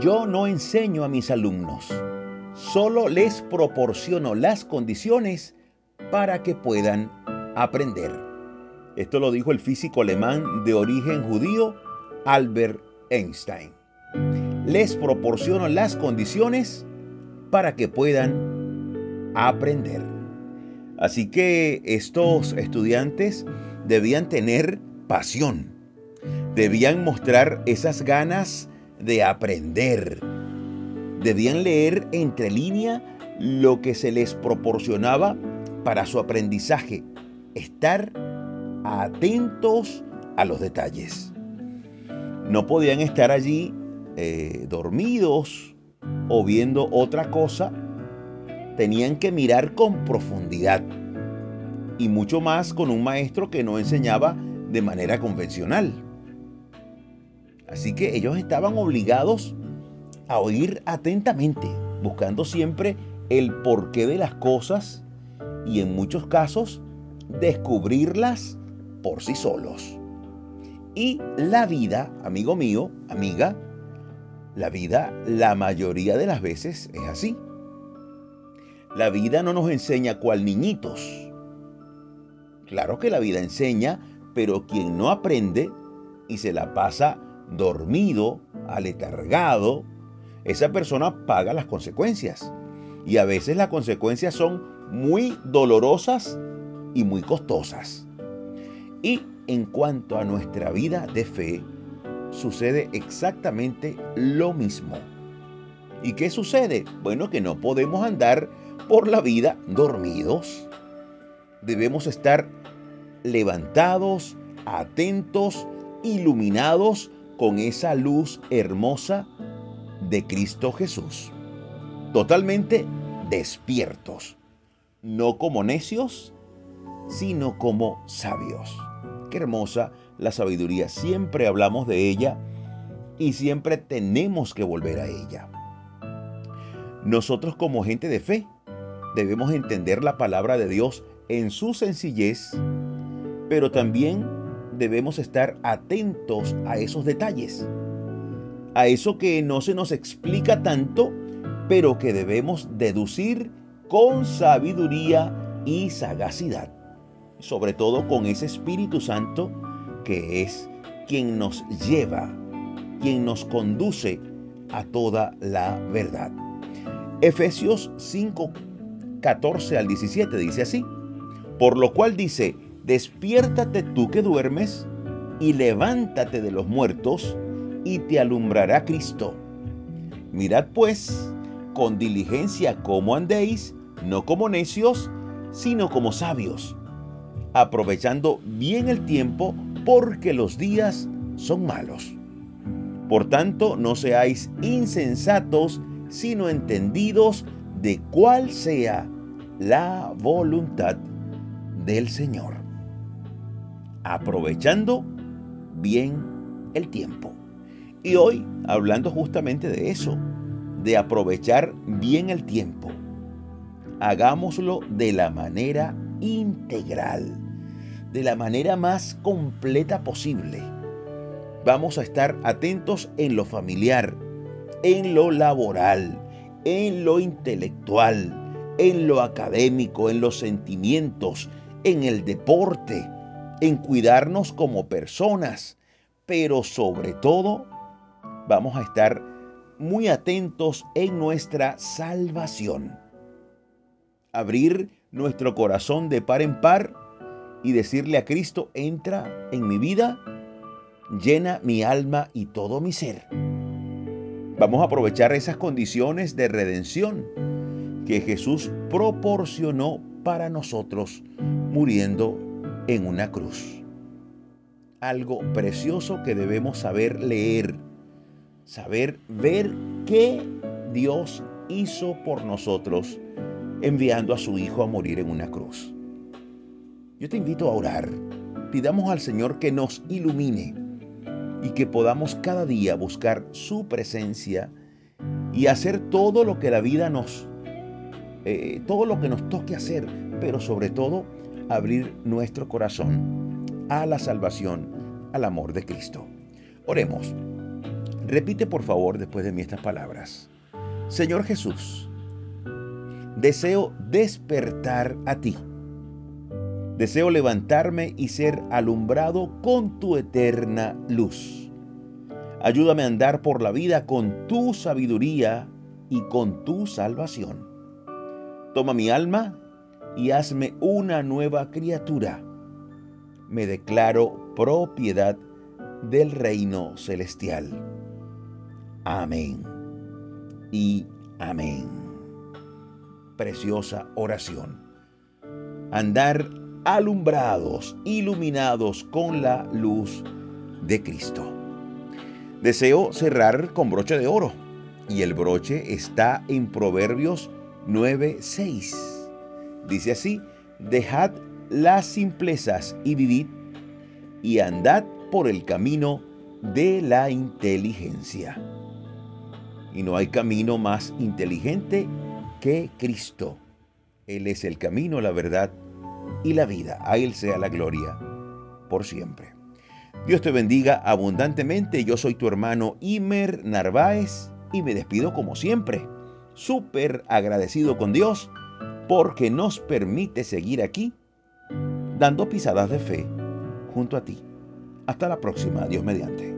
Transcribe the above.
yo no enseño a mis alumnos, solo les proporciono las condiciones para que puedan aprender. Esto lo dijo el físico alemán de origen judío Albert Einstein. Les proporciono las condiciones para que puedan aprender. Así que estos estudiantes debían tener pasión, debían mostrar esas ganas de aprender, debían leer entre línea lo que se les proporcionaba para su aprendizaje, estar atentos a los detalles. No podían estar allí eh, dormidos o viendo otra cosa, tenían que mirar con profundidad y mucho más con un maestro que no enseñaba de manera convencional. Así que ellos estaban obligados a oír atentamente, buscando siempre el porqué de las cosas y en muchos casos descubrirlas por sí solos. Y la vida, amigo mío, amiga, la vida la mayoría de las veces es así. La vida no nos enseña cual niñitos. Claro que la vida enseña, pero quien no aprende y se la pasa dormido, aletargado, esa persona paga las consecuencias. Y a veces las consecuencias son muy dolorosas y muy costosas. Y en cuanto a nuestra vida de fe, sucede exactamente lo mismo. ¿Y qué sucede? Bueno, que no podemos andar por la vida dormidos. Debemos estar levantados, atentos, iluminados con esa luz hermosa de Cristo Jesús. Totalmente despiertos, no como necios, sino como sabios. Qué hermosa la sabiduría, siempre hablamos de ella y siempre tenemos que volver a ella. Nosotros como gente de fe debemos entender la palabra de Dios en su sencillez, pero también debemos estar atentos a esos detalles, a eso que no se nos explica tanto, pero que debemos deducir con sabiduría y sagacidad, sobre todo con ese Espíritu Santo que es quien nos lleva, quien nos conduce a toda la verdad. Efesios 5, 14 al 17 dice así, por lo cual dice, despiértate tú que duermes y levántate de los muertos y te alumbrará Cristo. Mirad pues con diligencia cómo andéis, no como necios, sino como sabios, aprovechando bien el tiempo porque los días son malos. Por tanto, no seáis insensatos, sino entendidos de cuál sea la voluntad del Señor aprovechando bien el tiempo. Y hoy hablando justamente de eso, de aprovechar bien el tiempo. Hagámoslo de la manera integral, de la manera más completa posible. Vamos a estar atentos en lo familiar, en lo laboral, en lo intelectual, en lo académico, en los sentimientos, en el deporte, en cuidarnos como personas, pero sobre todo vamos a estar muy atentos en nuestra salvación. Abrir nuestro corazón de par en par y decirle a Cristo, entra en mi vida, llena mi alma y todo mi ser. Vamos a aprovechar esas condiciones de redención que Jesús proporcionó para nosotros muriendo en una cruz. Algo precioso que debemos saber leer, saber ver qué Dios hizo por nosotros enviando a su Hijo a morir en una cruz. Yo te invito a orar. Pidamos al Señor que nos ilumine y que podamos cada día buscar su presencia y hacer todo lo que la vida nos, eh, todo lo que nos toque hacer, pero sobre todo abrir nuestro corazón a la salvación, al amor de Cristo. Oremos. Repite por favor después de mí estas palabras. Señor Jesús, deseo despertar a ti. Deseo levantarme y ser alumbrado con tu eterna luz. Ayúdame a andar por la vida con tu sabiduría y con tu salvación. Toma mi alma y hazme una nueva criatura. Me declaro propiedad del reino celestial. Amén. Y amén. Preciosa oración. Andar alumbrados, iluminados con la luz de Cristo. Deseo cerrar con broche de oro y el broche está en Proverbios 9:6. Dice así, dejad las simplezas y vivid y andad por el camino de la inteligencia. Y no hay camino más inteligente que Cristo. Él es el camino, la verdad y la vida. A Él sea la gloria por siempre. Dios te bendiga abundantemente. Yo soy tu hermano Imer Narváez y me despido como siempre, súper agradecido con Dios porque nos permite seguir aquí dando pisadas de fe junto a ti. Hasta la próxima, Dios mediante.